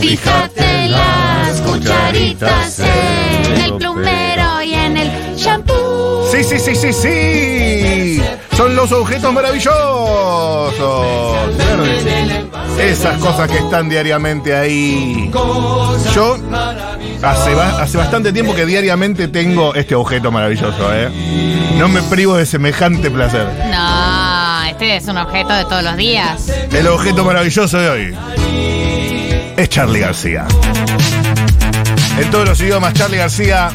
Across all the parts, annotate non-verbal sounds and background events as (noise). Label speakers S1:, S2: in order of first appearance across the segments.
S1: Fíjate las cucharitas en el plumero y en el shampoo.
S2: Sí, sí, sí, sí, sí. Son los objetos maravillosos. Esas cosas que están diariamente ahí. Yo hace, hace bastante tiempo que diariamente tengo este objeto maravilloso, ¿eh? No me privo de semejante placer.
S1: No, este es un objeto de todos los días.
S2: El objeto maravilloso de hoy es Charlie García. En todos los idiomas, Charlie García.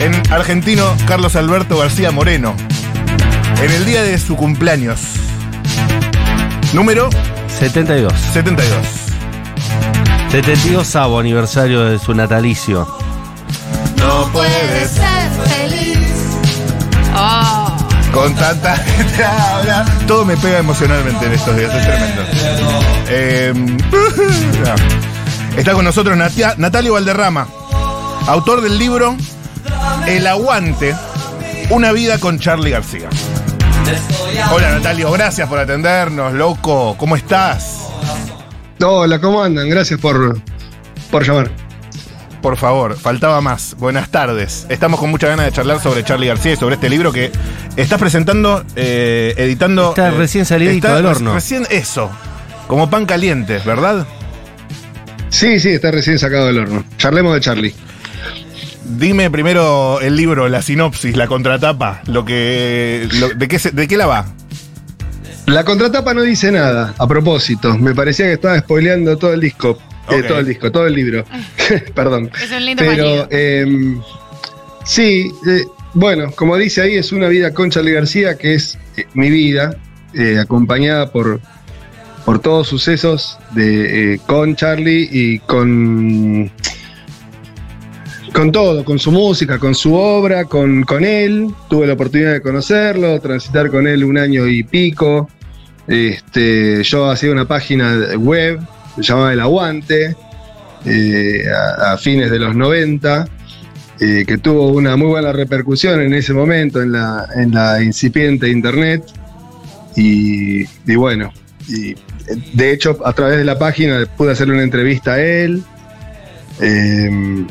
S2: En argentino, Carlos Alberto García Moreno. En el día de su cumpleaños. Número
S3: 72.
S2: 72.
S3: 72 aniversario de su natalicio.
S2: Con tanta gente habla. Todo me pega emocionalmente en estos días, es tremendo. Eh, está con nosotros Natalio Valderrama, autor del libro El Aguante, una vida con Charlie García. Hola Natalio, gracias por atendernos, loco. ¿Cómo estás?
S4: Hola, ¿cómo andan? Gracias por, por llamar.
S2: Por favor, faltaba más. Buenas tardes. Estamos con mucha ganas de charlar sobre Charlie García y sobre este libro que estás presentando, eh, editando.
S3: Está
S2: eh,
S3: recién salidito
S2: está
S3: del horno.
S2: Recién eso. Como pan caliente, ¿verdad?
S4: Sí, sí, está recién sacado del horno. Charlemos de Charlie.
S2: Dime primero el libro, la sinopsis, la contratapa, lo que. lo- de, qué se- ¿De qué la va?
S4: La contratapa no dice nada, a propósito. Me parecía que estaba spoileando todo el disco. Eh, todo el disco, todo el libro. (laughs) Perdón.
S1: es un lindo
S4: Pero, eh, sí, eh, bueno, como dice ahí, es una vida con Charlie García, que es eh, mi vida, eh, acompañada por, por todos sucesos de, eh, con Charlie y con, con todo, con su música, con su obra, con, con él. Tuve la oportunidad de conocerlo, transitar con él un año y pico. Este, yo hacía una página web, se llamaba El Aguante, eh, a, a fines de los 90, eh, que tuvo una muy buena repercusión en ese momento en la, en la incipiente internet. Y, y bueno, y, de hecho a través de la página pude hacerle una entrevista a él. eh,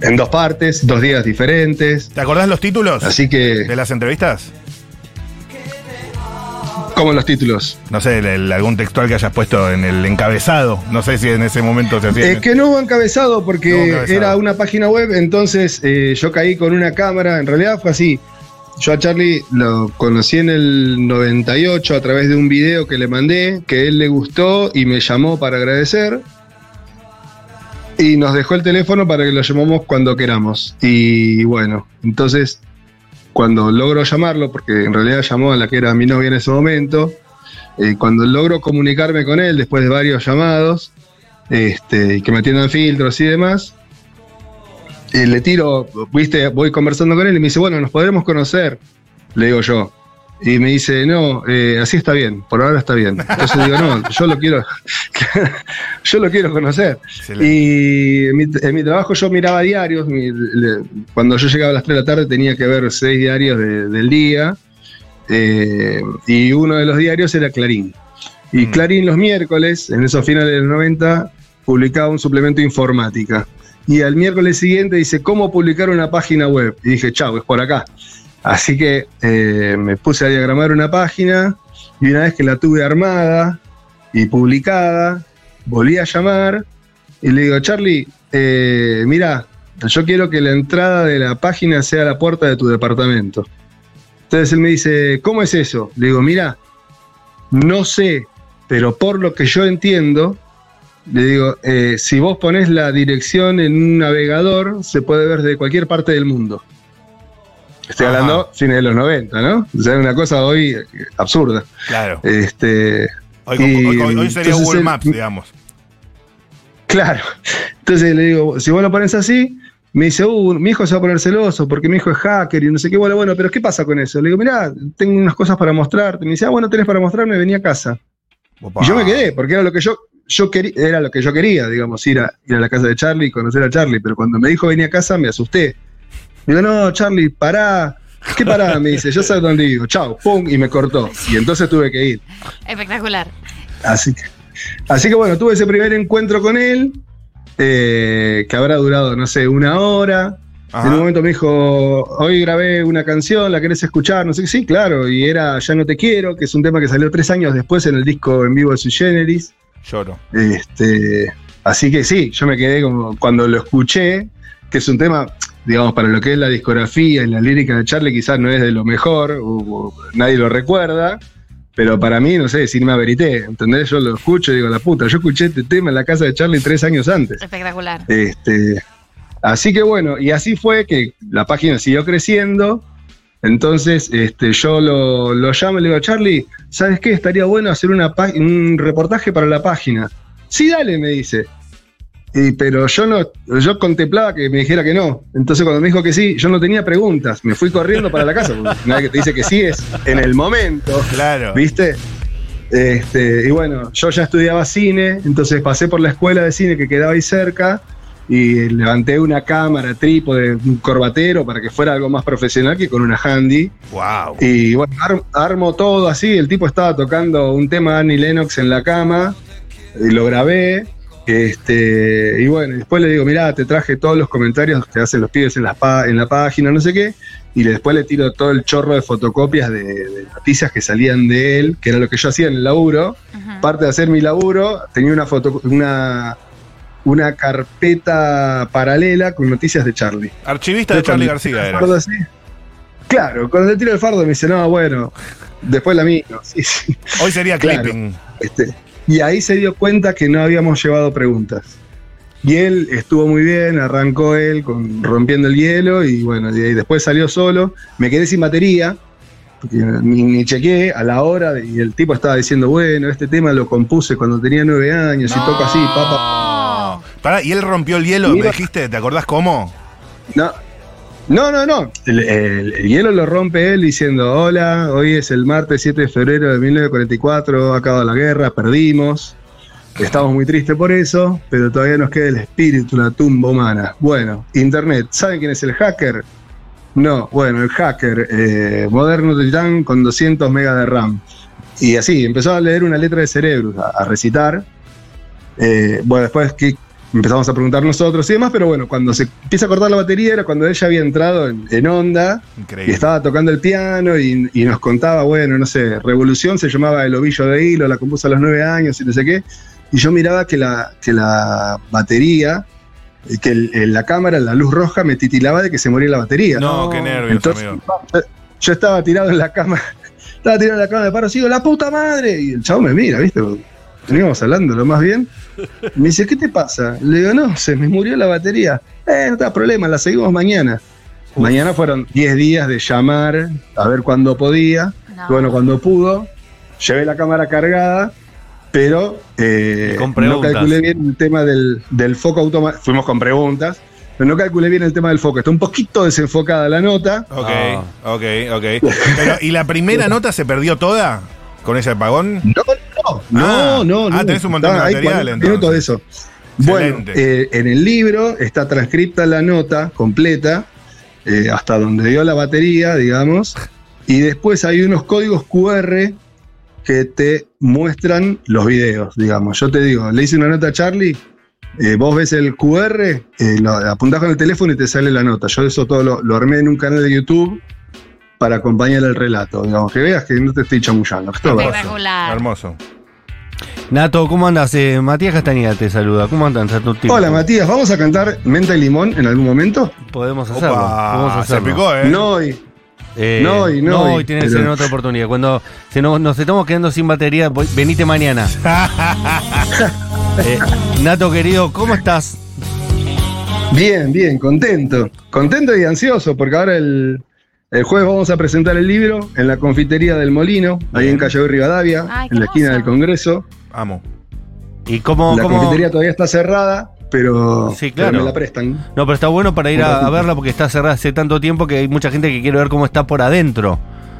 S4: en dos partes, dos días diferentes.
S2: ¿Te acordás los títulos
S4: Así que,
S2: de las entrevistas?
S4: Como los títulos.
S2: No sé, el- el- algún textual que hayas puesto en el encabezado. No sé si en ese momento se hacía.
S4: Es que no hubo encabezado porque
S2: No hubo encabezado.
S4: era una página web, entonces eh, yo caí con una cámara, en realidad fue así. Yo a Charlie lo conocí en el 98 a través de un video que le mandé, que él le gustó y me llamó para agradecer. Y nos dejó el teléfono para que lo llamemos cuando queramos. Y bueno, entonces cuando logro llamarlo, porque en realidad llamó a la que era mi novia en ese momento, eh, cuando logro comunicarme con él después de varios llamados, este, que me atiendan filtros y demás. eh, le tiro, viste, voy conversando con él y me dice, bueno, nos podremos conocer, le digo yo. Y me dice, no, eh, así está bien, por ahora está bien. Entonces digo, no, yo lo quiero, (laughs) yo lo quiero conocer.
S2: Excelente.
S4: Y en mi, en mi trabajo yo miraba diarios, mi- le- cuando yo llegaba a las 3 de la tarde tenía que ver seis diarios de- del día, eh, y uno de los diarios era Clarín. Y
S2: Mm.
S4: Clarín los miércoles, en esos finales de los 90, publicaba un suplemento de informática. Y al miércoles siguiente dice, ¿cómo publicar una página web? Y dije, chau, es por acá. Así que eh, me puse a diagramar una página y una vez que la tuve armada y publicada, volví a llamar y le digo, Charlie, eh, mira, yo quiero que la entrada de la página sea la puerta de tu departamento. Entonces él me dice, ¿cómo es eso? Le digo, mira, no sé, pero por lo que yo entiendo, le digo, eh, si vos pones la dirección en un navegador, se puede ver de cualquier parte del mundo. Estoy
S2: Ajá.
S4: hablando fines de los 90, ¿no? O sea, una cosa hoy eh, absurda.
S2: Claro.
S4: Este,
S2: Hoy,
S4: y,
S2: hoy- hoy- hoy sería Google Maps, digamos.
S4: Claro. Entonces le digo, si vos lo pones así, me dice, uh, mi hijo se va a poner celoso porque mi hijo es hacker y no sé qué. Bueno, bueno, pero ¿qué pasa con eso? Le digo, mirá, tengo unas cosas para mostrarte. Me dice, ah, bueno, tenés para mostrarme, vení a casa.
S2: Opa.
S4: Y yo me quedé, porque era lo que yo, yo quería, era lo que yo quería, digamos, ir a, ir a la casa de Charlie y conocer a Charlie. Pero cuando me dijo vení a casa, me asusté. Digo, no, Charlie, pará. ¿Qué parada? Me dice, yo sé dónde digo, chao, pum, y me cortó. Y entonces tuve que ir.
S1: Espectacular.
S4: Así que, así que bueno, tuve ese primer encuentro con él, eh, que habrá durado, no sé, una hora.
S2: Ajá.
S4: En un momento me dijo, hoy grabé una canción, ¿la querés escuchar? No sé qué, sí, claro, y era Ya no te quiero, que es un tema que salió tres años después en el disco en vivo de Sui Generis.
S2: Lloro.
S4: Este, así que sí, yo me quedé como cuando lo escuché, que es un tema, digamos, para lo que es la discografía y la lírica de Charlie, quizás no es de lo mejor, o- o nadie lo recuerda, pero para mí, no sé, Cinema Verité, ¿entendés? Yo lo escucho y digo, la puta, yo escuché este tema en la casa de Charlie tres años antes.
S1: Espectacular.
S4: Este, así que bueno, y así fue que la página siguió creciendo. Entonces, este, yo lo, lo llamo y le digo, Charlie, ¿sabes qué? Estaría bueno hacer una un reportaje para la página. Sí, dale, me dice. Y, pero yo no, yo contemplaba que me dijera que no. Entonces cuando me dijo que sí, yo no tenía preguntas. Me fui corriendo para la casa. Una vez que te dice que sí es en el momento.
S2: Claro.
S4: ¿Viste? Este, y bueno, yo ya estudiaba cine, entonces pasé por la escuela de cine que quedaba ahí cerca y levanté una cámara, trípode, un corbatero para que fuera algo más profesional que con una handy.
S2: Wow.
S4: Y bueno, ar- armo todo así, el tipo estaba tocando un tema de Annie Lennox en la cama, y lo grabé. Este, y bueno, y después le digo, mirá, te traje todos los comentarios que hacen los pibes en la, pa- en la página, no sé qué, y después le tiro todo el chorro de fotocopias de, de noticias que salían de él, que era lo que yo hacía en el laburo.
S1: Ujú.
S4: Parte de hacer mi laburo, tenía una foto, una, una carpeta paralela con noticias de Charlie.
S2: Archivista de Charlie García era.
S4: así. Claro, cuando le tiro el fardo me dice, no, bueno, después la mía. Sí, sí.
S2: Hoy sería
S4: Claro.
S2: clipping.
S4: Este, y ahí se dio cuenta que no habíamos llevado preguntas. Y él estuvo muy bien, arrancó él con, rompiendo el hielo y bueno, y después salió solo. Me quedé sin batería, porque ni, ni chequeé a la hora y el tipo estaba diciendo, bueno, este tema lo compuse cuando tenía nueve años y toco así, papá.
S2: Pará, y él rompió el hielo,
S4: Mira.
S2: me dijiste, ¿te acordás cómo?
S4: No, no, no, no. El, el- el hielo lo rompe él diciendo, hola, hoy es el martes 7 de febrero de 1944, ha acabado la guerra, perdimos. Estamos muy tristes por eso, pero todavía nos queda el espíritu, la tumba humana. Bueno, Internet, ¿saben quién es el hacker? No, bueno, el hacker, eh, moderno titán con 200 megas de RAM. Y así, empezó a leer una letra de cerebro, a, recitar. Eh, bueno, después que empezamos a preguntar nosotros y demás, pero bueno, cuando se empieza a cortar la batería era cuando ella había entrado en, en onda y estaba tocando el piano y, y nos contaba, bueno, no sé, Revolución se llamaba El Ovillo de Hilo, la compuso a los nueve años y no sé qué. Y yo miraba que la, que la batería, eh, que el- el- la cámara, la luz roja, me titilaba de que se moría la batería.
S2: No, qué nervios,
S4: Entonces,
S2: amigo.
S4: yo- yo estaba tirado en la cama, (laughs) estaba tirado en la cama de paro, sigo, la puta madre. Y el chavo me mira, ¿viste? Veníamos hablando lo más bien. (laughs) Me dice, ¿qué te pasa? Le digo, no, se me murió la batería. Eh, no te da problema, la seguimos mañana. Mañana fueron 10 días de llamar a ver cuándo podía.
S1: No.
S4: Bueno, cuando pudo, llevé la cámara cargada, pero eh, no calculé bien el tema del, del foco automático. Fuimos con preguntas, pero no calculé bien el tema del foco. Está un poquito desenfocada la nota.
S2: Ok,
S3: Ah.
S2: ok, ok. Pero, ¿y la primera (laughs) nota se perdió toda con ese apagón?
S4: No, no, no,
S2: Ah,
S4: no.
S2: ah,
S4: no.
S2: tenés un montón de
S4: Está- hay
S2: material,
S4: 40 minutos de eso. Bueno, eh, en el libro está transcripta la nota completa, eh, hasta donde dio la batería, digamos, y después hay unos códigos QR que te muestran los videos, digamos. Yo te digo, le hice una nota a Charlie, eh, vos ves el QR, eh, lo apuntás con el teléfono y te sale la nota. Yo eso todo lo, lo armé en un canal de YouTube para acompañar el relato, digamos, que veas que no te estoy chamullando. que esto va-
S1: Espectacular.
S2: Hermoso.
S3: Nato, ¿cómo andas? Eh, Matías Castañeda te saluda. ¿Cómo andan?
S4: Hola Matías, ¿vamos a cantar Menta y Limón en algún momento?
S3: Podemos hacerlo. podemos
S2: Opa, se
S3: hacerlo.
S2: picó, ¿eh?
S4: No hoy.
S3: Eh,
S4: No hoy, no
S3: no
S4: hoy,
S3: hoy tiene que
S4: pero-
S3: ser en otra oportunidad. Cuando se nos, nos estamos quedando sin batería, voy- venite mañana. (laughs) Eh, Nato querido, ¿cómo estás?
S4: Bien, bien, contento. Contento y ansioso porque ahora el, el jueves vamos a presentar el libro en la confitería del Molino, ahí en Calle Rivadavia,
S1: Ay, qué
S4: en la esquina del Congreso.
S2: Amo.
S3: ¿Y cómo,
S4: la
S3: cómo-
S4: confitería todavía está cerrada, pero,
S3: Sí,
S4: pero
S3: claro.
S4: me la prestan.
S3: No, pero está bueno para ir a, verla porque está cerrada hace tanto tiempo que hay mucha gente que quiere ver cómo está por adentro.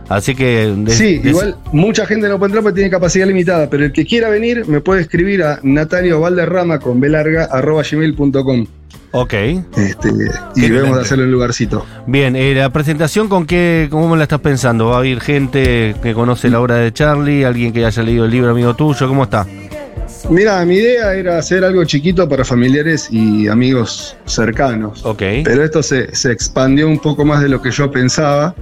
S3: Así que...
S4: sí, igual mucha gente no puede entrar porque tiene capacidad limitada, pero el que quiera venir me puede escribir a Natalio Valderrama con B larga arroba gmail.com.
S3: Ok.
S4: Este, y debemos hacerlo en un lugarcito.
S3: Bien, eh, la presentación, ¿con qué, cómo la estás pensando? ¿Va a ir gente que conoce la obra de Charlie? ¿Alguien que haya leído el libro, amigo tuyo? ¿Cómo está?
S4: Mira, mi idea era hacer algo chiquito para familiares y amigos cercanos.
S3: Ok.
S4: Pero esto se, se expandió un poco más de lo que yo pensaba.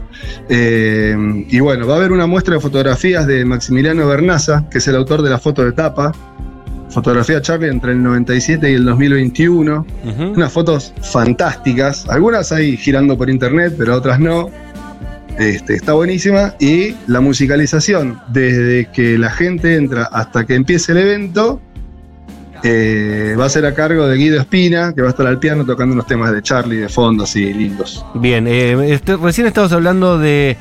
S4: Eh, y bueno, va a haber una muestra de fotografías de Maximiliano Bernaza, que es el autor de la foto de tapa. Fotografía Charlie entre el 97 y el 2021.
S3: Ujú.
S4: Unas fotos fantásticas. Algunas hay girando por internet, pero otras no. Este, está buenísima. Y la musicalización, desde que la gente entra hasta que empiece el evento, eh, va a ser a cargo de Guido Espina, que va a estar al piano tocando unos temas de Charlie de fondo, así lindos.
S3: Bien, eh, este- recién estábamos hablando de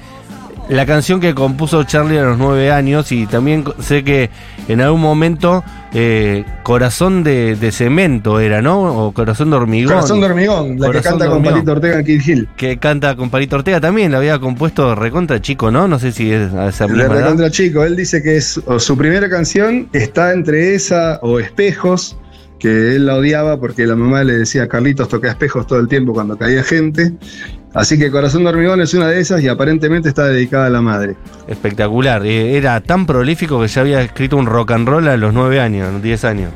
S3: la canción que compuso Charlie a los nueve años y también sé que en algún momento eh, Corazón de, de Cemento era, ¿no? O Corazón de Hormigón.
S4: Corazón de hormigón, la
S3: Corazón
S4: que canta con. Palito Ortega en Kid Hill.
S3: Que canta con Palito Ortega también, la había compuesto recontra chico, ¿no? No sé si es a esa misma edad.
S4: Recontra Chico, él dice que es, su primera canción está entre esa o Espejos, que él la odiaba porque la mamá le decía Carlitos toca espejos todo el tiempo cuando caía gente. Así que Corazón de Hormigón es una de esas y aparentemente está dedicada a la madre.
S3: Espectacular. Eh, era tan prolífico que ya había escrito un rock and roll a los nueve años, 10 años.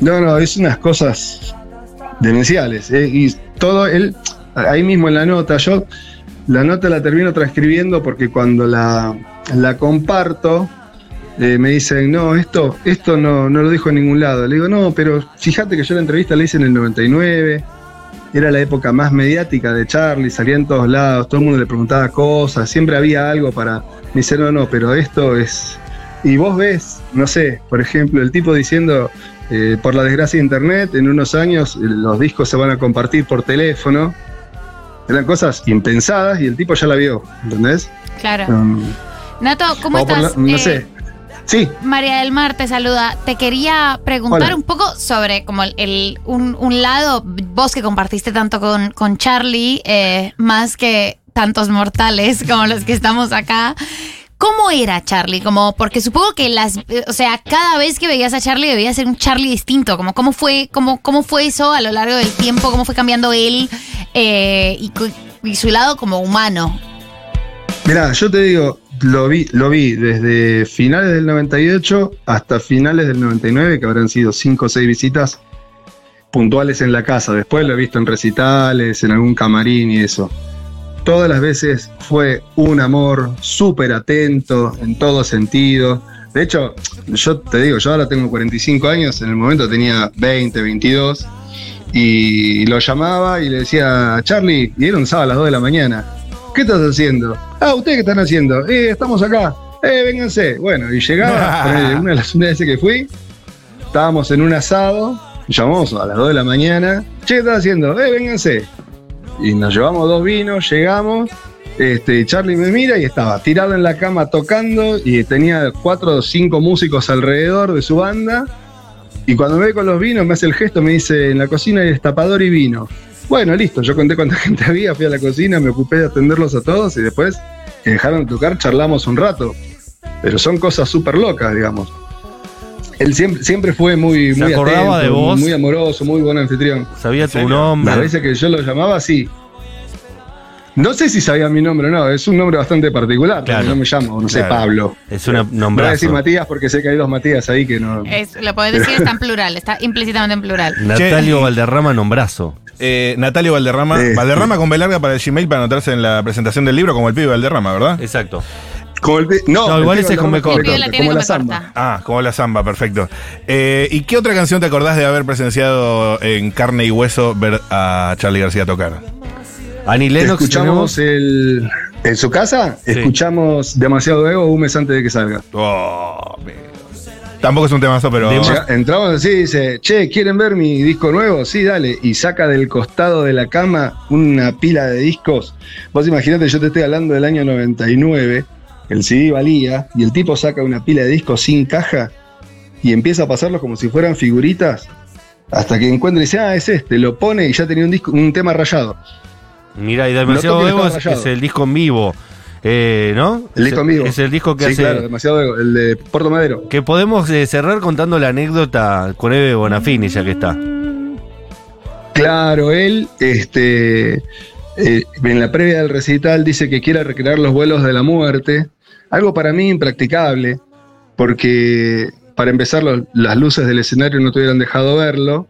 S4: No, no, es unas cosas demenciales. eh, y todo él, ahí mismo en la nota, yo la nota la termino transcribiendo porque cuando la, la comparto, eh, me dicen, no, esto, esto no, no lo dijo en ningún lado. Le digo, no, pero fíjate que yo la entrevista la hice en el 99. Era la época más mediática de Charlie, salía en todos lados, todo el mundo le preguntaba cosas, siempre había algo para. Dice, no, no, pero esto es. Y vos ves, no sé, por ejemplo, el tipo diciendo, eh, por la desgracia de Internet, en unos años eh, los discos se van a compartir por teléfono. Eran cosas impensadas y el tipo ya la vio, ¿entendés?
S1: Claro.
S4: Um,
S1: Nato, ¿cómo estás?
S4: la- no
S1: Eh,
S4: sé. Sí,
S1: María del Mar te saluda. Te quería preguntar
S4: Hola.
S1: un poco sobre como el, el- un, un lado, vos que compartiste tanto con, con Charlie, eh, más que tantos mortales (laughs) como los que estamos acá. ¿Cómo era Charlie? Como, porque supongo que las, eh, o sea, cada vez que veías a Charlie debía ser un Charlie distinto. Como, ¿cómo fue, cómo, cómo fue eso a lo largo del tiempo? ¿Cómo fue cambiando él eh, y, y su lado como humano?
S4: Mirá, yo te digo, lo vi, lo vi desde finales del 98 hasta finales del 99, que habrán sido 5 o 6 visitas puntuales en la casa. Después lo he visto en recitales, en algún camarín y eso. Todas las veces fue un amor súper atento en todo sentido. De hecho, yo te digo, yo ahora tengo 45 años, en el momento tenía 20, 22, y lo llamaba y le decía, Charlie, y era un sábado a las 2 de la mañana, ¿qué estás haciendo? Ah, ¿ustedes qué están haciendo? Eh, estamos acá. Eh, vénganse. Bueno, y llegaba, (laughs) ponele, una de las una veces que fui, estábamos en un asado, llamamos a las 2 de la mañana, che, ¿qué estás haciendo? Eh, vénganse. Y nos llevamos dos vinos, llegamos, este, Charlie me mira y estaba tirado en la cama tocando y tenía cuatro o cinco músicos alrededor de su banda. Y cuando me ve con los vinos, me hace el gesto, me dice, en la cocina hay destapador y vino. Bueno, listo, yo conté cuánta (laughs) gente había, fui a la cocina, me ocupé de atenderlos a todos y después que dejaron de tocar, charlamos un rato. Pero son cosas súper locas, digamos. Él siempre, siempre fue muy,
S3: ¿Se
S4: muy
S3: acordaba de vos?
S4: muy amoroso, muy buen anfitrión.
S3: Sabía tu nombre.
S4: Las veces que yo lo llamaba, sí. No sé si sabía mi nombre o no, es un nombre bastante particular.
S3: Claro.
S4: No me llamo, no sé,
S2: Claro.
S4: Pablo.
S3: Es una
S4: No voy a decir Matías porque sé que hay dos Matías ahí que no.
S1: Es, lo podés decir, está en plural, está implícitamente en plural.
S3: Natalio. Valderrama nombrazo.
S2: Eh, Natalio Valderrama.
S4: Sí.
S2: Valderrama con B larga para el Gmail para anotarse en la presentación del libro como el pibe Valderrama, ¿verdad?
S3: Exacto.
S4: Como el no,
S3: igual ese es con B corta.
S1: La
S4: como la samba.
S2: Ah, como la samba, perfecto. Eh, ¿Y qué otra canción te acordás de haber presenciado en carne y hueso ver a Charlie García tocar?
S3: Annie Lennox.
S4: Escuchamos el. En su casa,
S3: Sí.
S4: escuchamos demasiado ego un mes antes de que salga.
S2: Oh, me- Tampoco es un temazo, pero.
S4: Llega- entramos así y dice, che, ¿quieren ver mi disco nuevo? Sí, dale. Y saca del costado de la cama una pila de discos. Vos imaginate, yo te estoy hablando del año 99, el CD valía, y el tipo saca una pila de discos sin caja y empieza a pasarlos como si fueran figuritas. Hasta que encuentra y dice, ah, es este, lo pone y ya tenía un, disco, un tema rayado.
S3: Mira, y demasiado
S4: rayado.
S3: es el disco en vivo. Eh, ¿No?
S4: El disco vivo.
S3: Es el disco que
S4: sí,
S3: hace.
S4: claro, demasiado el de Puerto Madero.
S3: Que podemos eh, cerrar contando la anécdota con Eve Bonafini, ya que está.
S4: Claro, él, este, eh, en la previa del recital dice que quiere recrear los vuelos de la muerte, algo para mí impracticable, porque para empezar los- las luces del escenario no te hubieran dejado verlo.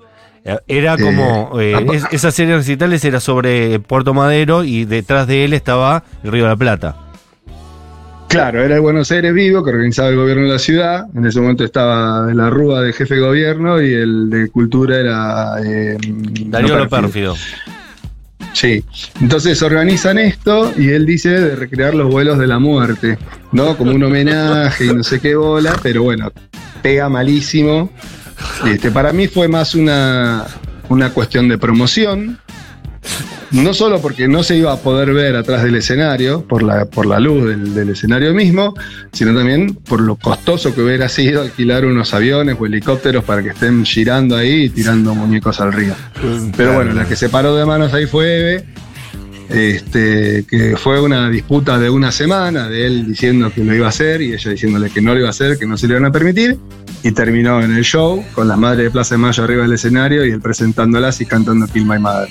S3: Era como.
S4: Eh,
S3: eh,
S4: apa-
S3: es- esa serie de recitales era sobre Puerto Madero y detrás de él estaba el Río de la Plata.
S4: Claro, era el Buenos Aires Vivo que organizaba el gobierno de la ciudad. En ese momento estaba la Rúa de jefe de gobierno y el de cultura era eh,
S3: Darío
S4: no. Sí, entonces organizan esto y él dice de recrear los vuelos de la muerte, ¿no? Como un homenaje y no sé qué bola, pero bueno, pega malísimo. Este, para mí fue más una, una cuestión de promoción, no solo porque no se iba a poder ver atrás del escenario, por la, por la luz del, del escenario mismo, sino también por lo costoso que hubiera sido alquilar unos aviones o helicópteros para que estén girando ahí y tirando muñecos al río. Pero bueno, la que se paró de manos ahí fue Eve, este, que fue una disputa de una semana, de él diciendo que lo iba a hacer y ella diciéndole que no lo iba a hacer, que no se le iban a permitir, y terminó en el show con las madres de Plaza de Mayo arriba del escenario y él presentándolas y cantando Kill My Mother.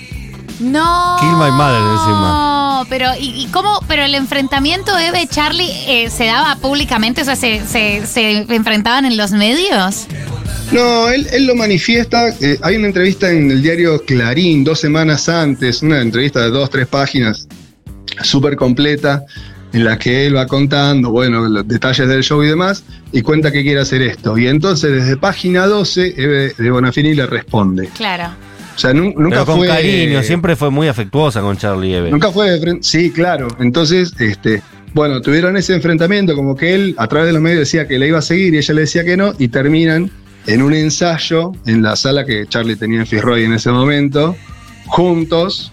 S1: No.
S3: Kill My Mother encima.
S1: No, pero ¿y, y cómo? Pero el enfrentamiento Eve Charlie eh, se daba públicamente, o sea, se, se, se enfrentaban en los medios.
S4: No, él, él lo manifiesta. eh, hay una entrevista en el diario Clarín dos semanas antes, una entrevista de dos, tres páginas, súper completa, en la que él va contando, bueno, los detalles del show y demás, y cuenta que quiere hacer esto. Y entonces, desde página 12, Eve de Bonafini le responde.
S1: Claro.
S4: O sea, nu- nunca
S3: Pero con
S4: fue.
S3: cariño, siempre fue muy afectuosa con Charlie Eve.
S4: Nunca fue de frente. Sí, claro. Entonces, este, bueno, tuvieron ese enfrentamiento, como que él a través de los medios decía que la iba a seguir y ella le decía que no, y terminan en un ensayo en la sala que Charlie tenía en Fitzroy en ese momento, juntos.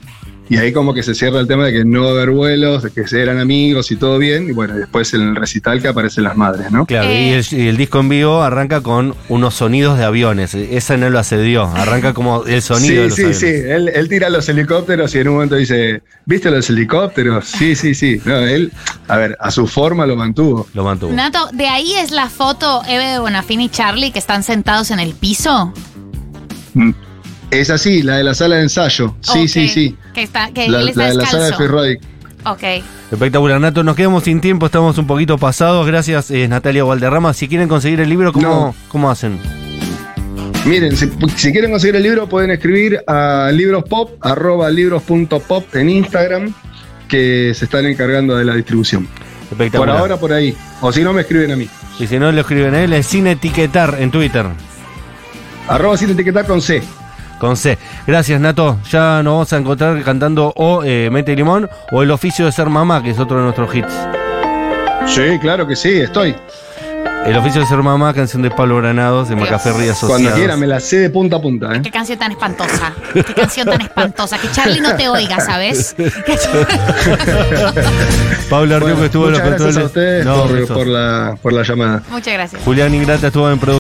S4: Y ahí como que se cierra el tema de que no va a haber vuelos, de que se eran amigos y todo bien. Y bueno, después en el recital que aparecen las madres, ¿no?
S3: Claro,
S1: Eh.
S3: y, el, y el disco en vivo arranca con unos sonidos de aviones. Esa no lo accedió. Arranca como el sonido de
S4: sí,
S3: los
S4: sí,
S3: aviones.
S4: sí. Él, él tira los helicópteros y en un momento dice, ¿viste los helicópteros? Sí, sí, sí. No, él, a ver, a su forma lo mantuvo.
S3: Lo mantuvo.
S1: Nato, ¿de ahí es la foto Eve de Bonafini y Charlie que están sentados en el piso?
S4: Mm. Es así, la de la sala de ensayo. Sí, sí, sí.
S1: Que, está, que
S4: La,
S1: él está
S4: la de la sala de. Fitzroy.
S1: Ok.
S3: Espectacular, Nato. Nos quedamos sin tiempo, estamos un poquito pasados. Gracias, eh, Natalia Valderrama. Si quieren conseguir el libro, ¿cómo,
S4: No.
S3: ¿cómo hacen?
S4: Miren, si, si quieren conseguir el libro, pueden escribir a librospop, arroba libros.pop en Instagram, que se están encargando de la distribución. Por
S3: Espectacular.
S4: ahora, por ahí. O si no, me escriben a mí.
S3: Y si no lo escriben a él, es sin etiquetar en Twitter.
S4: Arroba sin etiquetar con C.
S3: Con C. Gracias, Nato. Ya nos vamos a encontrar cantando o eh, Mete Limón o El oficio de ser mamá, que es otro de nuestros hits.
S4: Sí, claro que sí, estoy.
S3: El oficio de ser mamá, canción de Pablo Granados, de Macaferri Asociados.
S4: Cuando quiera, me la sé de punta a punta. ¿eh?
S1: Qué canción tan espantosa. Qué canción tan espantosa. Que Charlie no te oiga, ¿sabes? (laughs)
S3: Pablo Arteo
S4: Bueno,
S3: que estuvo en los
S4: muchas gracias
S3: controles.
S4: a ustedes
S3: No,
S4: por,
S3: eso.
S4: por la, por la llamada.
S1: Muchas gracias.
S3: Julián Ingrata estuvo en producción.